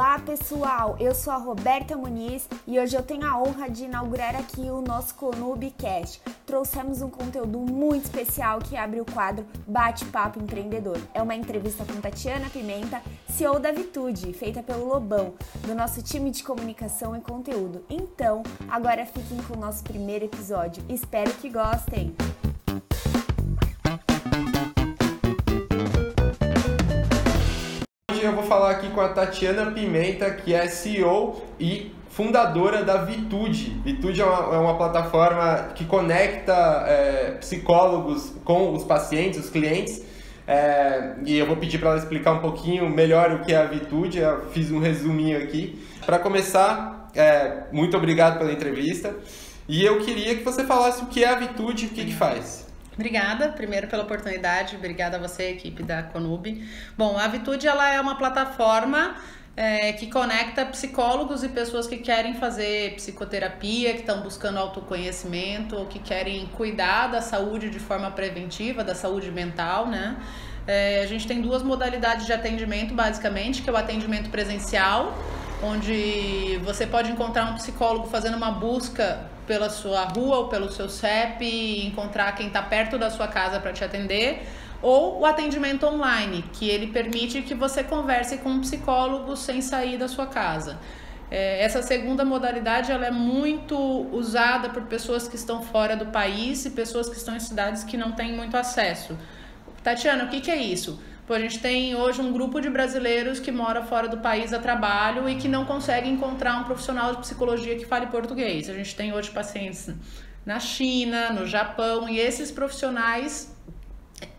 Olá pessoal, eu sou a Roberta Muniz e hoje eu tenho a honra de inaugurar aqui o nosso Conubcast. Trouxemos um conteúdo muito especial que abre o quadro Bate-Papo Empreendedor. É uma entrevista com Tatiana Pimenta, CEO da Vitude, feita pelo Lobão, do nosso time de comunicação e conteúdo. Então, agora fiquem com o nosso primeiro episódio. Espero que gostem! Falar aqui com a Tatiana Pimenta, que é CEO e fundadora da Vitude. Vitude é uma, é uma plataforma que conecta é, psicólogos com os pacientes, os clientes. É, e eu vou pedir para ela explicar um pouquinho melhor o que é a Vitude. Eu fiz um resuminho aqui. Para começar, é, muito obrigado pela entrevista. E eu queria que você falasse o que é a Vitude e o que, que faz. Obrigada, primeiro pela oportunidade, obrigada a você, equipe da Conub. Bom, a Vitude ela é uma plataforma é, que conecta psicólogos e pessoas que querem fazer psicoterapia, que estão buscando autoconhecimento, ou que querem cuidar da saúde de forma preventiva, da saúde mental, né? É, a gente tem duas modalidades de atendimento, basicamente, que é o atendimento presencial, onde você pode encontrar um psicólogo fazendo uma busca pela sua rua ou pelo seu CEP encontrar quem está perto da sua casa para te atender, ou o atendimento online, que ele permite que você converse com um psicólogo sem sair da sua casa. É, essa segunda modalidade ela é muito usada por pessoas que estão fora do país e pessoas que estão em cidades que não têm muito acesso. Tatiana, o que, que é isso? Pô, a gente tem hoje um grupo de brasileiros que mora fora do país a trabalho e que não consegue encontrar um profissional de psicologia que fale português. A gente tem hoje pacientes na China, no Japão, e esses profissionais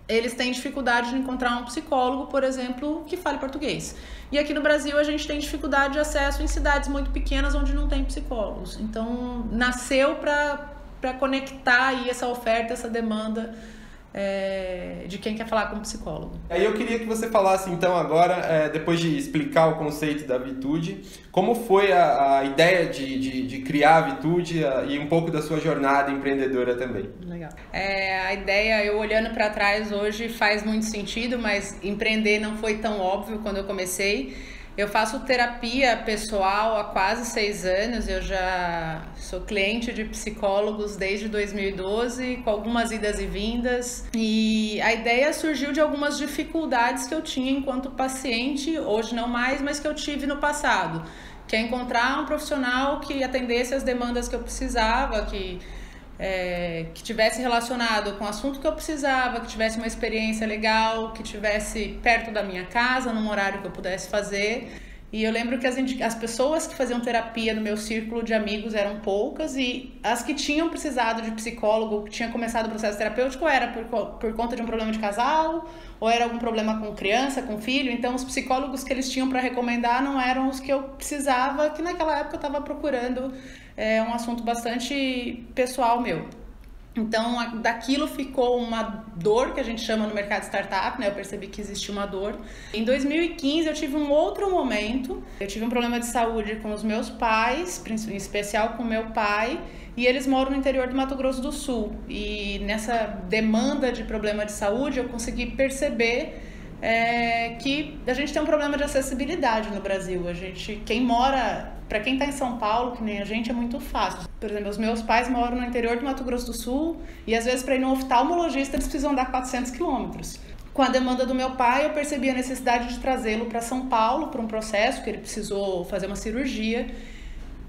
eles têm dificuldade de encontrar um psicólogo, por exemplo, que fale português. E aqui no Brasil a gente tem dificuldade de acesso em cidades muito pequenas onde não tem psicólogos. Então, nasceu para conectar aí essa oferta, essa demanda é, de quem quer falar com um psicólogo. Aí eu queria que você falasse então agora, é, depois de explicar o conceito da Vitude, como foi a, a ideia de, de, de, criar a Vitude a, e um pouco da sua jornada empreendedora também. Legal. É, a ideia, eu olhando para trás hoje, faz muito sentido, mas empreender não foi tão óbvio quando eu comecei. Eu faço terapia pessoal há quase seis anos. Eu já sou cliente de psicólogos desde 2012, com algumas idas e vindas. E a ideia surgiu de algumas dificuldades que eu tinha enquanto paciente, hoje não mais, mas que eu tive no passado. Que é encontrar um profissional que atendesse as demandas que eu precisava, que é, que tivesse relacionado com o assunto que eu precisava, que tivesse uma experiência legal, que tivesse perto da minha casa, num horário que eu pudesse fazer. E eu lembro que as, as pessoas que faziam terapia no meu círculo de amigos eram poucas e as que tinham precisado de psicólogo, que tinham começado o processo terapêutico, era por, por conta de um problema de casal ou era algum problema com criança, com filho. Então, os psicólogos que eles tinham para recomendar não eram os que eu precisava, que naquela época eu estava procurando é, um assunto bastante pessoal meu. Então, daquilo ficou uma dor que a gente chama no mercado startup, né? Eu percebi que existia uma dor. Em 2015, eu tive um outro momento. Eu tive um problema de saúde com os meus pais, em especial com meu pai, e eles moram no interior do Mato Grosso do Sul. E nessa demanda de problema de saúde, eu consegui perceber é, que a gente tem um problema de acessibilidade no Brasil. A gente, quem mora para quem está em São Paulo, que nem a gente, é muito fácil. Por exemplo, os meus pais moram no interior do Mato Grosso do Sul e às vezes para ir no oftalmologista eles precisam dar 400 quilômetros. Com a demanda do meu pai, eu percebi a necessidade de trazê-lo para São Paulo para um processo que ele precisou fazer uma cirurgia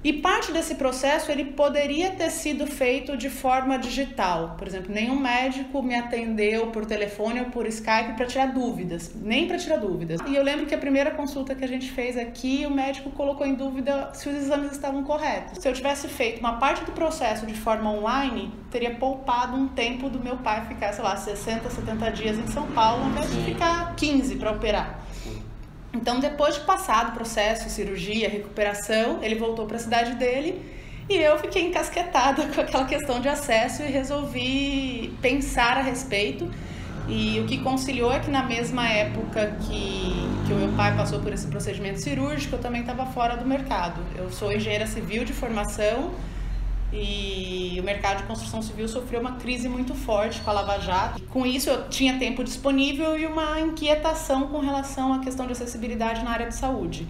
e parte desse processo ele poderia ter sido feito de forma digital. Por exemplo, nenhum médico me atendeu por telefone ou por Skype para tirar dúvidas, nem para tirar dúvidas. E eu lembro que a primeira consulta que a gente fez aqui, o médico colocou em dúvida se os exames estavam corretos. Se eu tivesse feito uma parte do processo de forma online, teria poupado um tempo do meu pai ficar, sei lá, 60, 70 dias em São Paulo, ao invés de ficar 15 para operar. Então, depois de passado o processo, cirurgia, recuperação, ele voltou para a cidade dele e eu fiquei encasquetada com aquela questão de acesso e resolvi pensar a respeito. E o que conciliou é que na mesma época que, que o meu pai passou por esse procedimento cirúrgico, eu também estava fora do mercado. Eu sou engenheira civil de formação, e o mercado de construção civil sofreu uma crise muito forte com a Lava Jato. Com isso, eu tinha tempo disponível e uma inquietação com relação à questão de acessibilidade na área de saúde.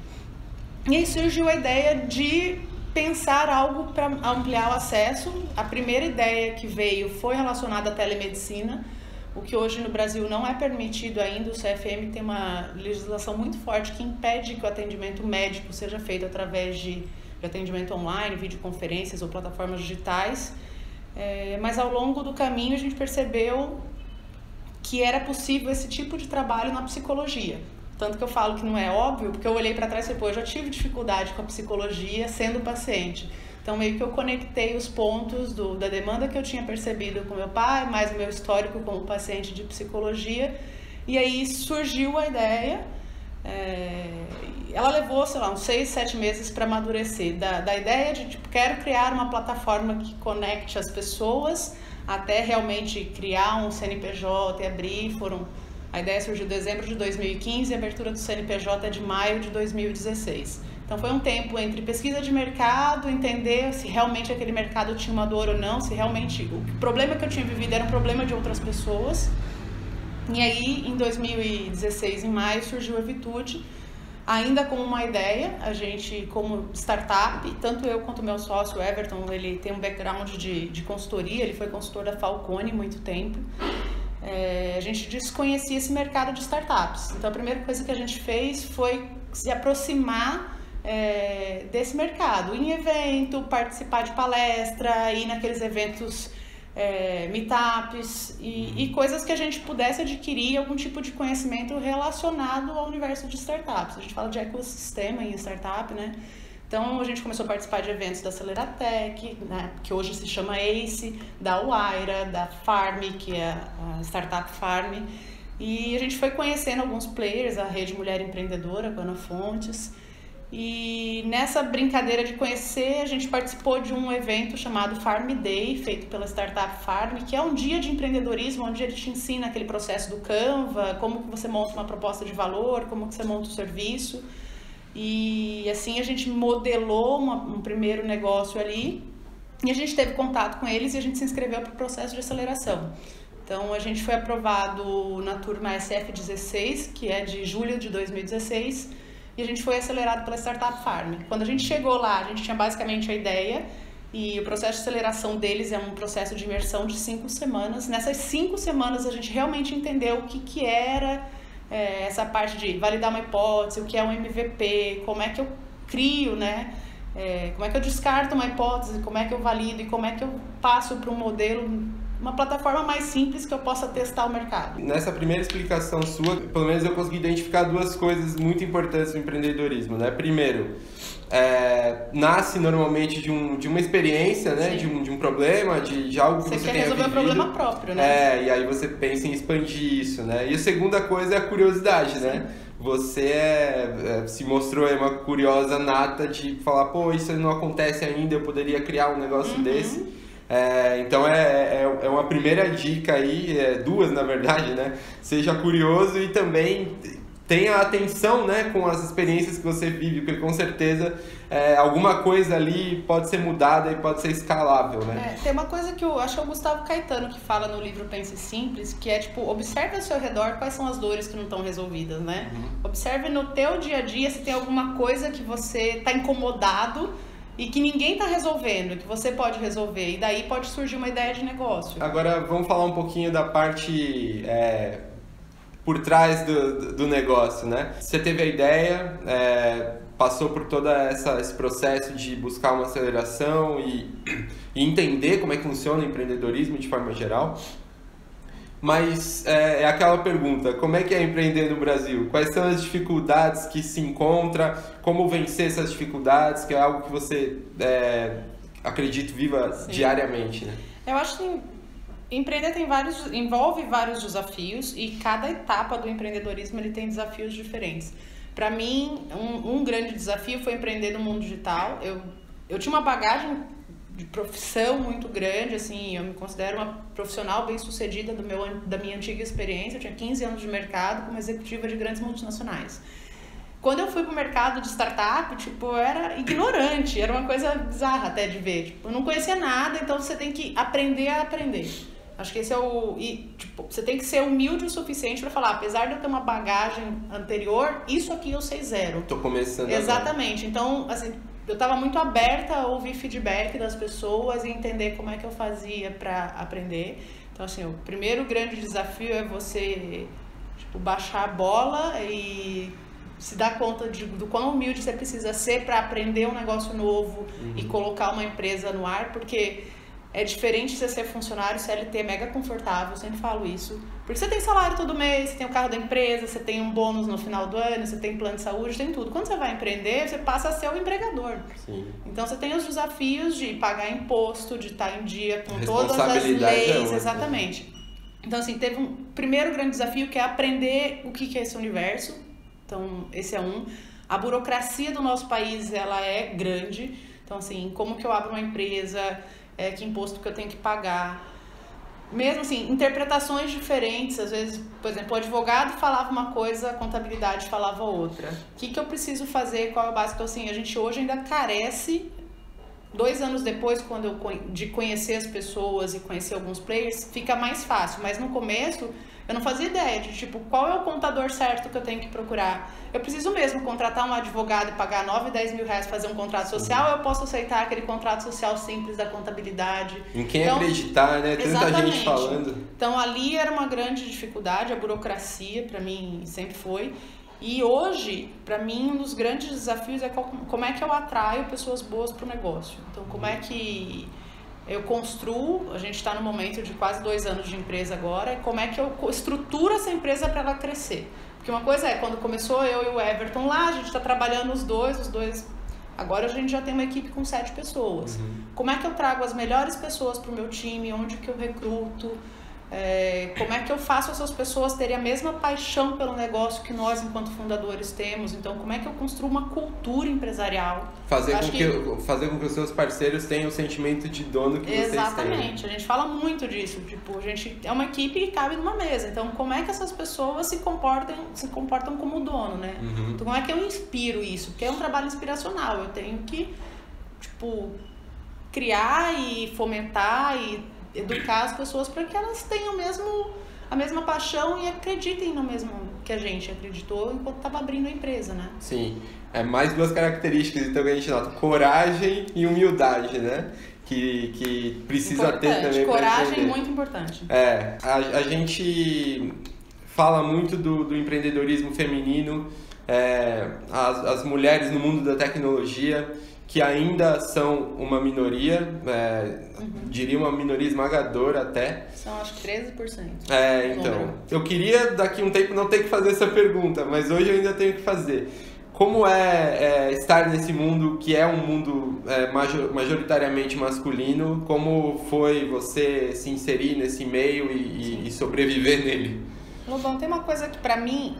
E aí surgiu a ideia de pensar algo para ampliar o acesso. A primeira ideia que veio foi relacionada à telemedicina, o que hoje no Brasil não é permitido ainda. O CFM tem uma legislação muito forte que impede que o atendimento médico seja feito através de, de atendimento online, videoconferências ou plataformas digitais. É, mas ao longo do caminho a gente percebeu que era possível esse tipo de trabalho na psicologia. Tanto que eu falo que não é óbvio, porque eu olhei para trás e pô, eu já tive dificuldade com a psicologia sendo paciente. Então, meio que eu conectei os pontos do, da demanda que eu tinha percebido com meu pai, mais o meu histórico como paciente de psicologia. E aí surgiu a ideia. É, ela levou, sei lá, uns seis, sete meses para amadurecer. Da, da ideia de, tipo, quero criar uma plataforma que conecte as pessoas até realmente criar um CNPJ e abrir. Foram a ideia surgiu em dezembro de 2015 e a abertura do CNPJ é de maio de 2016. Então foi um tempo entre pesquisa de mercado, entender se realmente aquele mercado tinha uma dor ou não, se realmente o problema que eu tinha vivido era um problema de outras pessoas. E aí, em 2016, em maio, surgiu a Vitude, ainda com uma ideia, a gente como startup, tanto eu quanto meu sócio Everton, ele tem um background de, de consultoria, ele foi consultor da Falcone muito tempo. É, a gente desconhecia esse mercado de startups. Então, a primeira coisa que a gente fez foi se aproximar é, desse mercado, em evento, participar de palestra, ir naqueles eventos é, meetups e, e, coisas que a gente pudesse adquirir algum tipo de conhecimento relacionado ao universo de startups. A gente fala de ecossistema em startup, né? Então a gente começou a participar de eventos da Aceleratec, né, que hoje se chama ACE, da Uaira, da Farm, que é a startup Farm. E a gente foi conhecendo alguns players, a Rede Mulher Empreendedora, com Ana Fontes. E nessa brincadeira de conhecer, a gente participou de um evento chamado Farm Day, feito pela startup Farm, que é um dia de empreendedorismo, onde ele te ensina aquele processo do Canva, como que você monta uma proposta de valor, como que você monta o serviço. E assim a gente modelou uma, um primeiro negócio ali e a gente teve contato com eles e a gente se inscreveu para o processo de aceleração. Então a gente foi aprovado na turma SF16, que é de julho de 2016, e a gente foi acelerado pela Startup Farm. Quando a gente chegou lá, a gente tinha basicamente a ideia e o processo de aceleração deles é um processo de imersão de cinco semanas. Nessas cinco semanas a gente realmente entendeu o que, que era é, essa parte de validar uma hipótese, o que é um MVP, como é que eu crio, né? É, como é que eu descarto uma hipótese, como é que eu valido e como é que eu passo para um modelo, uma plataforma mais simples que eu possa testar o mercado. Nessa primeira explicação sua, pelo menos eu consegui identificar duas coisas muito importantes no empreendedorismo, né? Primeiro, é, nasce normalmente de, um, de uma experiência, né? De um, de um problema, de, de algo que você, você quer resolver vivido. um problema próprio, né? É, e aí você pensa em expandir isso, né? E a segunda coisa é a curiosidade, Sim. né? Você é, é, se mostrou uma curiosa nata de falar, pô, isso não acontece ainda, eu poderia criar um negócio uhum. desse. É, então é, é, é, uma primeira dica aí, é, duas na verdade, né? Seja curioso e também tenha atenção né, com as experiências que você vive, porque com certeza é, alguma coisa ali pode ser mudada e pode ser escalável, né? É, tem uma coisa que eu acho que é o Gustavo Caetano que fala no livro Pense Simples, que é tipo, observe ao seu redor quais são as dores que não estão resolvidas, né? Uhum. Observe no teu dia a dia se tem alguma coisa que você está incomodado e que ninguém está resolvendo, que você pode resolver, e daí pode surgir uma ideia de negócio. Agora vamos falar um pouquinho da parte é por trás do, do negócio, né? Você teve a ideia, é, passou por todo esse processo de buscar uma aceleração e, e, entender como é que funciona o empreendedorismo de forma geral. Mas é, é, aquela pergunta, como é que é empreender no Brasil? Quais são as dificuldades que se encontra? Como vencer essas dificuldades? Que é algo que você, é, acredito, viva Sim. diariamente, né? Eu acho que Empreender tem vários, envolve vários desafios e cada etapa do empreendedorismo ele tem desafios diferentes. Para mim, um, um, grande desafio foi empreender no mundo digital. Eu, eu tinha uma bagagem de profissão muito grande, assim, eu me considero uma profissional bem sucedida do meu, da minha antiga experiência. Eu tinha 15 anos de mercado como executiva de grandes multinacionais. Quando eu fui pro mercado de startup, tipo, eu era ignorante, era uma coisa bizarra até de ver. Tipo, eu não conhecia nada, então você tem que aprender a aprender. Acho que esse é o. E, tipo, você tem que ser humilde o suficiente para falar, apesar de eu ter uma bagagem anterior, isso aqui eu sei zero. Tô começando. Exatamente. Agora. Então, assim, eu estava muito aberta a ouvir feedback das pessoas e entender como é que eu fazia para aprender. Então, assim, o primeiro grande desafio é você tipo, baixar a bola e se dar conta de, do quão humilde você precisa ser para aprender um negócio novo uhum. e colocar uma empresa no ar, porque é diferente você ser funcionário CLT mega confortável, eu sempre falo isso. Porque você tem salário todo mês, você tem o carro da empresa, você tem um bônus no final do ano, você tem plano de saúde, tem tudo. Quando você vai empreender, você passa a ser o empregador. Sim. Então você tem os desafios de pagar imposto, de estar em dia com todas as leis, é exatamente. Então assim, teve um primeiro grande desafio que é aprender o que é esse universo. Então, esse é um. A burocracia do nosso país, ela é grande. Então assim, como que eu abro uma empresa, é, que imposto que eu tenho que pagar. Mesmo assim, interpretações diferentes, às vezes, por exemplo, o advogado falava uma coisa, a contabilidade falava outra. O que, que eu preciso fazer, qual é o básico? Então, assim, a gente hoje ainda carece, dois anos depois, quando eu, de conhecer as pessoas e conhecer alguns players, fica mais fácil, mas no começo eu não fazia ideia de, tipo, qual é o contador certo que eu tenho que procurar. Eu preciso mesmo contratar um advogado e pagar 9, 10 mil reais fazer um contrato social, ou eu posso aceitar aquele contrato social simples da contabilidade. Em quem então, acreditar, né? Tanta exatamente. gente falando. Então, ali era uma grande dificuldade, a burocracia, para mim, sempre foi. E hoje, para mim, um dos grandes desafios é como é que eu atraio pessoas boas para o negócio. Então, como é que eu construo, a gente está no momento de quase dois anos de empresa agora, como é que eu estruturo essa empresa para ela crescer. Porque uma coisa é, quando começou eu e o Everton lá, a gente está trabalhando os dois, os dois. Agora a gente já tem uma equipe com sete pessoas. Uhum. Como é que eu trago as melhores pessoas para o meu time? Onde que eu recruto? É, como é que eu faço essas pessoas terem a mesma paixão pelo negócio que nós, enquanto fundadores, temos? Então, como é que eu construo uma cultura empresarial? Fazer, com que, que, fazer com que os seus parceiros tenham o sentimento de dono que Exatamente. vocês têm. Exatamente. A gente fala muito disso. Tipo, a gente é uma equipe que cabe numa mesa. Então, como é que essas pessoas se comportam, se comportam como dono, né? Uhum. Então, como é que eu inspiro isso? Porque é um trabalho inspiracional. Eu tenho que, tipo, criar e fomentar e educar as pessoas para que elas tenham mesmo a mesma paixão e acreditem no mesmo que a gente acreditou enquanto estava abrindo a empresa, né? Sim. É mais duas características então que a gente nota: coragem e humildade, né? Que, que precisa importante. ter também. Coragem muito importante. É, a, a gente fala muito do, do empreendedorismo feminino, é, as, as mulheres no mundo da tecnologia que ainda são uma minoria, é, uhum. diria uma minoria esmagadora até. São acho que 13%. É, então. Eu queria daqui um tempo não ter que fazer essa pergunta, mas hoje eu ainda tenho que fazer. Como é, é estar nesse mundo que é um mundo é, majoritariamente masculino? Como foi você se inserir nesse meio e, e sobreviver nele? Lobão, tem uma coisa que para mim,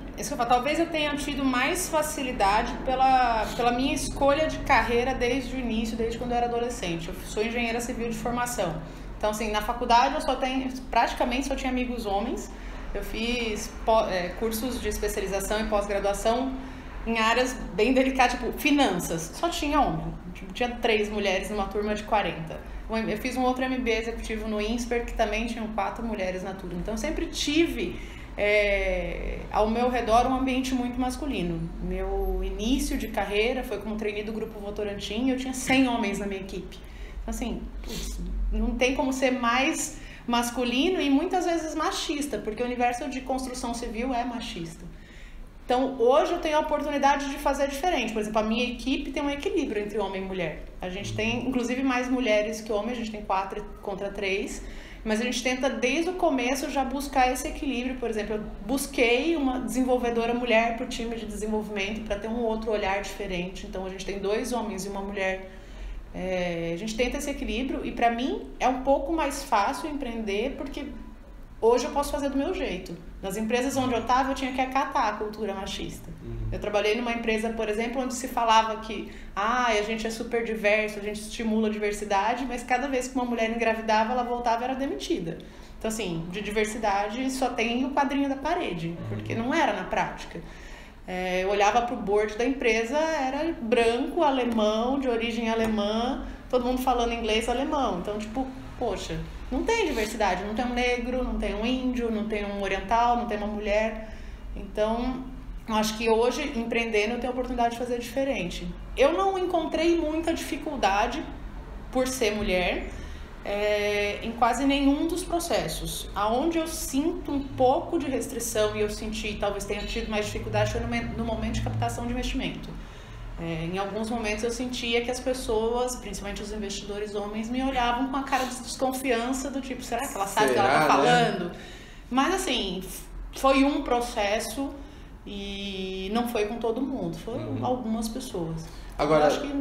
talvez eu tenha tido mais facilidade pela, pela minha escolha de carreira desde o início, desde quando eu era adolescente. Eu sou engenheira civil de formação. Então, assim, na faculdade eu só tenho, praticamente só tinha amigos homens. Eu fiz é, cursos de especialização e pós-graduação em áreas bem delicadas, tipo finanças. Só tinha homem. Tinha três mulheres numa turma de 40. Eu fiz um outro MBA executivo no INSPER, que também tinham quatro mulheres na turma. Então, eu sempre tive é, ao meu redor um ambiente muito masculino. Meu início de carreira foi como trainee do Grupo Votorantim, eu tinha 100 homens na minha equipe. Então, assim, putz, não tem como ser mais masculino e muitas vezes machista, porque o universo de construção civil é machista. Então, hoje eu tenho a oportunidade de fazer diferente. Por exemplo, a minha equipe tem um equilíbrio entre homem e mulher. A gente tem, inclusive, mais mulheres que homens, a gente tem quatro contra três. Mas a gente tenta desde o começo já buscar esse equilíbrio. Por exemplo, eu busquei uma desenvolvedora mulher para o time de desenvolvimento para ter um outro olhar diferente. Então a gente tem dois homens e uma mulher. É, a gente tenta esse equilíbrio e para mim é um pouco mais fácil empreender porque hoje eu posso fazer do meu jeito. Nas empresas onde eu estava, eu tinha que acatar a cultura machista. Uhum. Eu trabalhei numa empresa, por exemplo, onde se falava que ah, a gente é super diverso, a gente estimula a diversidade, mas cada vez que uma mulher engravidava, ela voltava e era demitida. Então, assim, de diversidade só tem o quadrinho da parede, uhum. porque não era na prática. É, eu olhava para o board da empresa, era branco, alemão, de origem alemã, todo mundo falando inglês alemão. Então, tipo, poxa, não tem diversidade, não tem um negro, não tem um índio, não tem um oriental, não tem uma mulher. Então, acho que hoje, empreendendo, eu tenho a oportunidade de fazer diferente. Eu não encontrei muita dificuldade por ser mulher é, em quase nenhum dos processos. Aonde eu sinto um pouco de restrição e eu senti, talvez tenha tido mais dificuldade, foi no, no momento de captação de investimento. É, em alguns momentos eu sentia que as pessoas, principalmente os investidores homens, me olhavam com a cara de desconfiança do tipo, será que ela sabe o que ela está falando? Né? Mas assim, foi um processo e não foi com todo mundo, foram uhum. algumas pessoas. Agora, eu acho que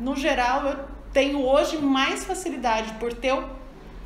no geral eu tenho hoje mais facilidade por ter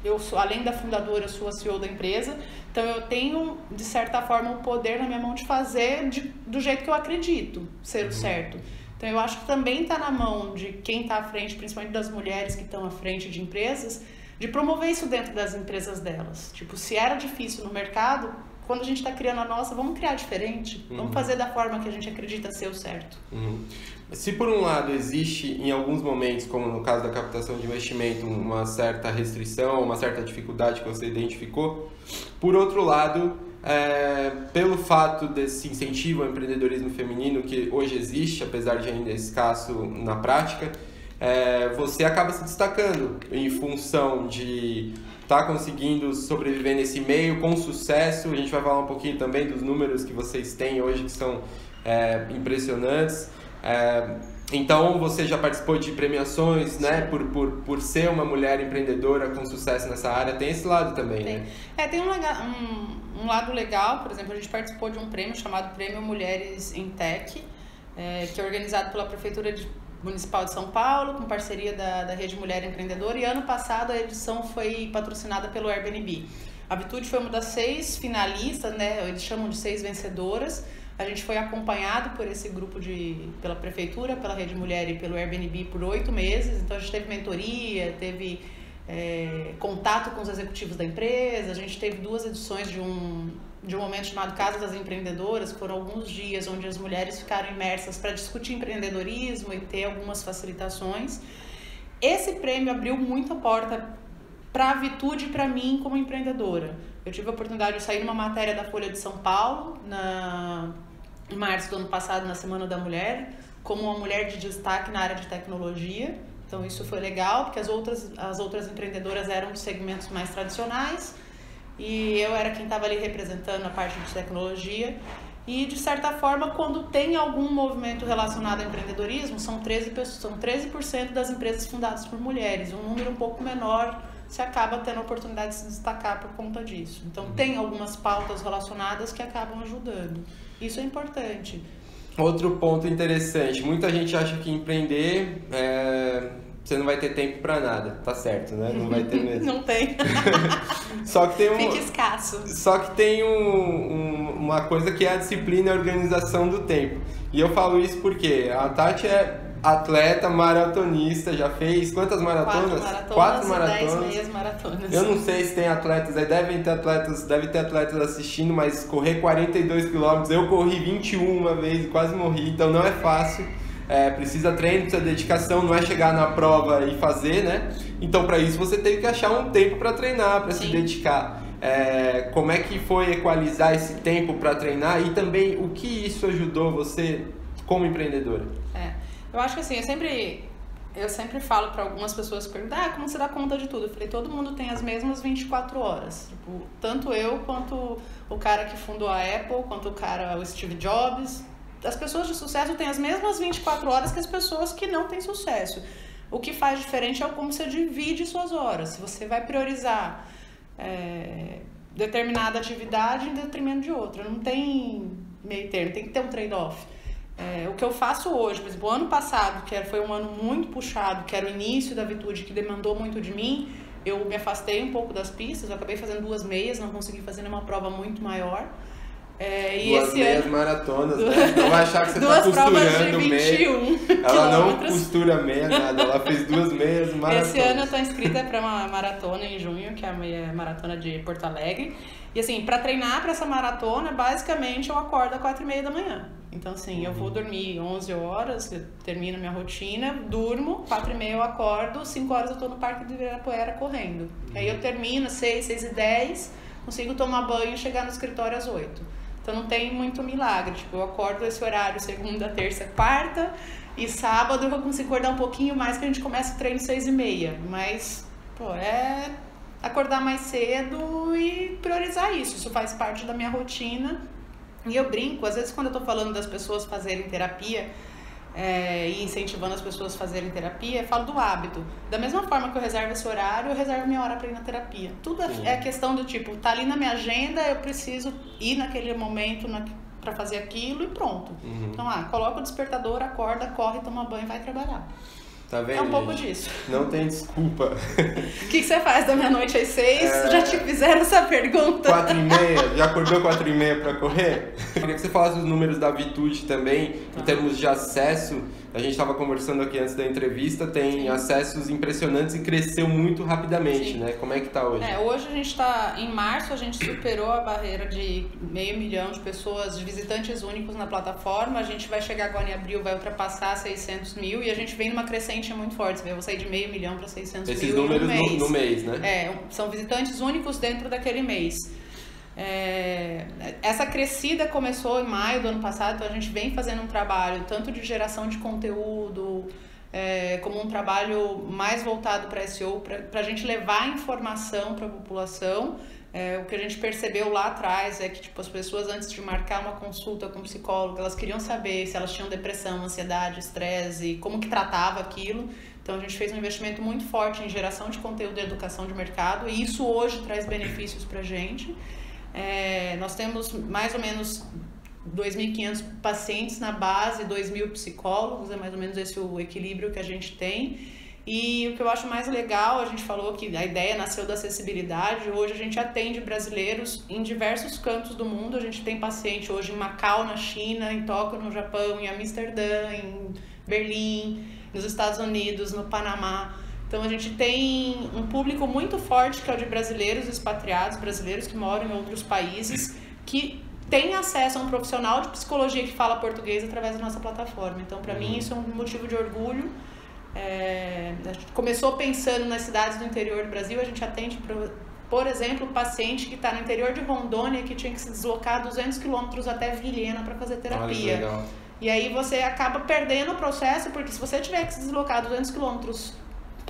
eu sou além da fundadora, sou a CEO da empresa, então eu tenho de certa forma o poder na minha mão de fazer de, do jeito que eu acredito ser o uhum. certo. Então eu acho que também está na mão de quem está à frente, principalmente das mulheres que estão à frente de empresas, de promover isso dentro das empresas delas. Tipo, se era difícil no mercado, quando a gente está criando a nossa, vamos criar diferente. Uhum. Vamos fazer da forma que a gente acredita ser o certo. Uhum. Se por um lado existe em alguns momentos, como no caso da captação de investimento, uma certa restrição, uma certa dificuldade que você identificou, por outro lado, é, pelo fato desse incentivo ao empreendedorismo feminino que hoje existe, apesar de ainda escasso na prática, é, você acaba se destacando em função de estar tá conseguindo sobreviver nesse meio com sucesso. A gente vai falar um pouquinho também dos números que vocês têm hoje que são é, impressionantes. Então você já participou de premiações, né? Por, por, por ser uma mulher empreendedora com sucesso nessa área. Tem esse lado também, tem. né? É, tem um, um, um, lado legal, por exemplo, a gente participou de um prêmio chamado Prêmio Mulheres em Tech, é, que é organizado pela Prefeitura de, Municipal de São Paulo, com parceria da, da Rede Mulher Empreendedora. E ano passado a edição foi patrocinada pelo Airbnb. A Vitude foi uma das seis finalistas, né? Eles chamam de seis vencedoras. A gente foi acompanhado por esse grupo de pela prefeitura, pela Rede Mulher e pelo Airbnb por oito meses. Então a gente teve mentoria, teve é, contato com os executivos da empresa. A gente teve duas edições de um de um momento chamado Casa das Empreendedoras. Foram alguns dias onde as mulheres ficaram imersas para discutir empreendedorismo e ter algumas facilitações. Esse prêmio abriu muita porta para a Vitude para mim como empreendedora. Eu tive a oportunidade de sair numa matéria da Folha de São Paulo na em março do ano passado, na Semana da Mulher, como uma mulher de destaque na área de tecnologia. Então isso foi legal, porque as outras, as outras empreendedoras eram de segmentos mais tradicionais e eu era quem estava ali representando a parte de tecnologia. E, de certa forma, quando tem algum movimento relacionado ao empreendedorismo, são 13%, são 13 das empresas fundadas por mulheres. Um número um pouco menor se acaba tendo a oportunidade de se destacar por conta disso. Então, uhum. tem algumas pautas relacionadas que acabam ajudando. Isso é importante. Outro ponto interessante, muita gente acha que empreender é, você não vai ter tempo para nada, tá certo, né? Não vai ter mesmo. não tem. só que tem um. Fica escasso. Só que tem um, um, uma coisa que é a disciplina e a organização do tempo. E eu falo isso porque a Tati é atleta maratonista, já fez quantas maratonas? Quatro maratonas, Quatro maratonas. Dez meias maratonas. Eu não sei se tem atletas aí, devem ter atletas, deve ter atletas assistindo, mas correr 42 quilômetros, eu corri 21 uma vez e quase morri, então não é fácil. É, precisa treino, precisa dedicação, não é chegar na prova e fazer, né? Então, para isso, você tem que achar um tempo para treinar, para se dedicar. É, como é que foi equalizar esse tempo para treinar e também o que isso ajudou você como empreendedora? É. Eu acho que assim, eu sempre eu sempre falo para algumas pessoas que perguntam, ah, como você dá conta de tudo? Eu falei, todo mundo tem as mesmas 24 horas. Tipo, tanto eu quanto o cara que fundou a Apple, quanto o cara, o Steve Jobs. As pessoas de sucesso têm as mesmas 24 horas que as pessoas que não têm sucesso. O que faz diferente é como você divide suas horas. Se você vai priorizar é, determinada atividade em detrimento de outra. Não tem meio termo, tem que ter um trade-off. É, o que eu faço hoje, exemplo, o ano passado, que foi um ano muito puxado, que era o início da Vitude, que demandou muito de mim, eu me afastei um pouco das pistas, eu acabei fazendo duas meias, não consegui fazer nenhuma prova muito maior. É, e duas meias ano... maratonas, né? Não vai achar que você tá Duas provas de costurando 21 meia. Ela não costura meia, nada. Ela fez duas meias maratonas. Esse ano eu tô inscrita para uma maratona em junho, que é a meia maratona de Porto Alegre. E assim, para treinar para essa maratona, basicamente eu acordo às quatro e meia da manhã. Então assim, eu vou dormir 11 horas, eu termino minha rotina, durmo, quatro e meia eu acordo, 5 horas eu tô no Parque do Ibirapuera correndo. Aí eu termino 6, 6 e 10, consigo tomar banho e chegar no escritório às 8. Então não tem muito milagre. Tipo, eu acordo esse horário segunda, terça, quarta e sábado eu consigo acordar um pouquinho mais que a gente começa o treino seis e meia. Mas, pô, é acordar mais cedo e priorizar isso. Isso faz parte da minha rotina. E eu brinco, às vezes quando eu tô falando das pessoas fazerem terapia, é, e incentivando as pessoas a fazerem terapia, eu falo do hábito. Da mesma forma que eu reservo esse horário, eu reservo minha hora para ir na terapia. Tudo Sim. é questão do tipo, tá ali na minha agenda, eu preciso ir naquele momento na, para fazer aquilo e pronto. Uhum. Então, ah, coloca o despertador, acorda, corre, toma banho e vai trabalhar. Tá vendo? É um pouco gente? disso. Não tem desculpa. O que, que você faz da meia-noite às seis? É. Já te fizeram essa pergunta? Quatro e meia, já acordou quatro e meia pra correr? Eu queria que você falasse os números da Vitude também, em termos de acesso. A gente estava conversando aqui antes da entrevista, tem acessos impressionantes e cresceu muito rapidamente, Sim. né? Como é que tá hoje? É, hoje a gente está em março, a gente superou a barreira de meio milhão de pessoas, de visitantes únicos na plataforma. A gente vai chegar agora em abril, vai ultrapassar 600 mil e a gente vem numa crescente muito forte. Você vou sair de meio milhão para 600 Esses mil números um mês. no, no mês, né? É, são visitantes únicos dentro daquele mês. É, essa crescida começou em maio do ano passado, então a gente vem fazendo um trabalho tanto de geração de conteúdo, é, como um trabalho mais voltado para SEO, para a gente levar informação para a população. É, o que a gente percebeu lá atrás é que tipo, as pessoas, antes de marcar uma consulta com um psicólogo, elas queriam saber se elas tinham depressão, ansiedade, estresse, como que tratava aquilo. Então a gente fez um investimento muito forte em geração de conteúdo e educação de mercado, e isso hoje traz benefícios para a gente. É, nós temos mais ou menos 2.500 pacientes na base, 2.000 psicólogos, é mais ou menos esse o equilíbrio que a gente tem. E o que eu acho mais legal, a gente falou que a ideia nasceu da acessibilidade, hoje a gente atende brasileiros em diversos cantos do mundo, a gente tem paciente hoje em Macau, na China, em Tóquio, no Japão, em Amsterdã, em Berlim, nos Estados Unidos, no Panamá. Então a gente tem um público muito forte que é o de brasileiros expatriados, brasileiros que moram em outros países, que tem acesso a um profissional de psicologia que fala português através da nossa plataforma. Então, para mim, isso é um motivo de orgulho. É, a gente começou pensando nas cidades do interior do Brasil, a gente atende, por, exemplo, um paciente que está no interior de Rondônia que tinha que se deslocar 200 quilômetros até Vilhena para fazer Olha terapia. legal. E aí você acaba perdendo o processo, porque se você tiver que se deslocar 200 quilômetros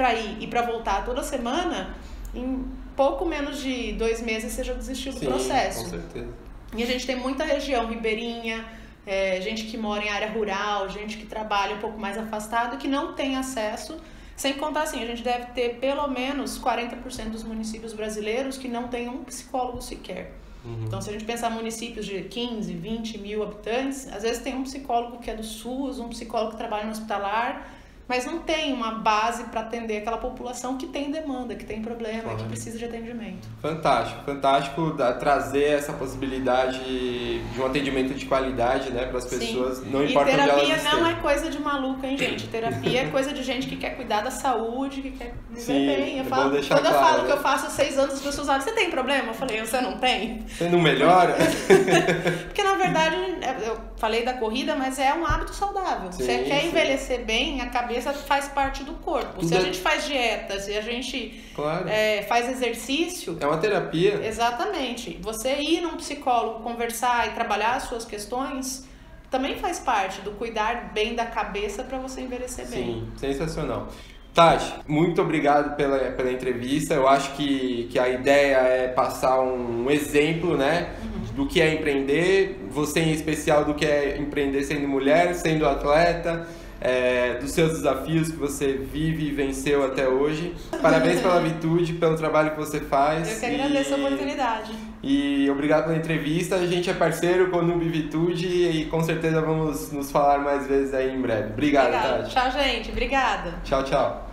para ir e para voltar toda semana, em pouco menos de dois meses você já desistiu do Sim, processo. com certeza. E a gente tem muita região ribeirinha, é, gente que mora em área rural, gente que trabalha um pouco mais afastado, que não tem acesso. Sem contar assim, a gente deve ter pelo menos 40% dos municípios brasileiros que não tem um psicólogo sequer. Uhum. Então, se a gente pensar municípios de 15, 20 mil habitantes, às vezes tem um psicólogo que é do SUS, um psicólogo que trabalha no hospitalar, mas não tem uma base para atender aquela população que tem demanda, que tem problema, Claro. que precisa de atendimento. Fantástico, fantástico da- trazer essa possibilidade de um atendimento de qualidade, né, para as Sim. pessoas, não E importa onde elas terapia não é coisa de maluco, hein, gente? Terapia é coisa de gente que quer cuidar da saúde, que quer viver Sim, bem. Eu é falo, quando eu claro, falo né? que eu faço há seis anos, as pessoas falam, você tem problema? Eu falei, você não tem? Você não melhora? Porque na verdade, eu falei da corrida, mas é um hábito saudável. Sim, você quer sim. envelhecer bem, a cabeça faz parte do corpo. Se a é- gente faz dieta, se a gente claro. é, faz exercício, É uma terapia. Exatamente. Você ir num psicólogo, conversar e trabalhar as suas questões também faz parte do cuidar bem da cabeça para você envelhecer bem. Sim, sensacional. Tati, muito obrigado pela, pela entrevista. Eu acho que, que a ideia é passar um exemplo, né? Do que é empreender, você em especial do que é empreender sendo mulher, sendo atleta, é, dos seus desafios que você vive e venceu até hoje. Parabéns pela virtude, pelo trabalho que você faz. Eu que agradeço a e- oportunidade. E obrigado pela entrevista. A gente é parceiro com o Vitude e com certeza vamos nos falar mais vezes aí em breve. Obrigado, Obrigada. Tati. Tchau, gente. Obrigada.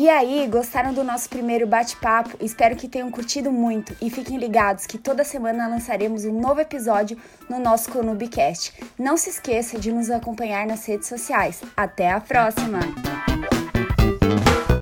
E aí, gostaram do nosso primeiro bate-papo? Espero que tenham curtido muito e fiquem ligados que toda semana lançaremos um novo episódio no nosso Conubicast. Não se esqueça de nos acompanhar nas redes sociais. Até a próxima!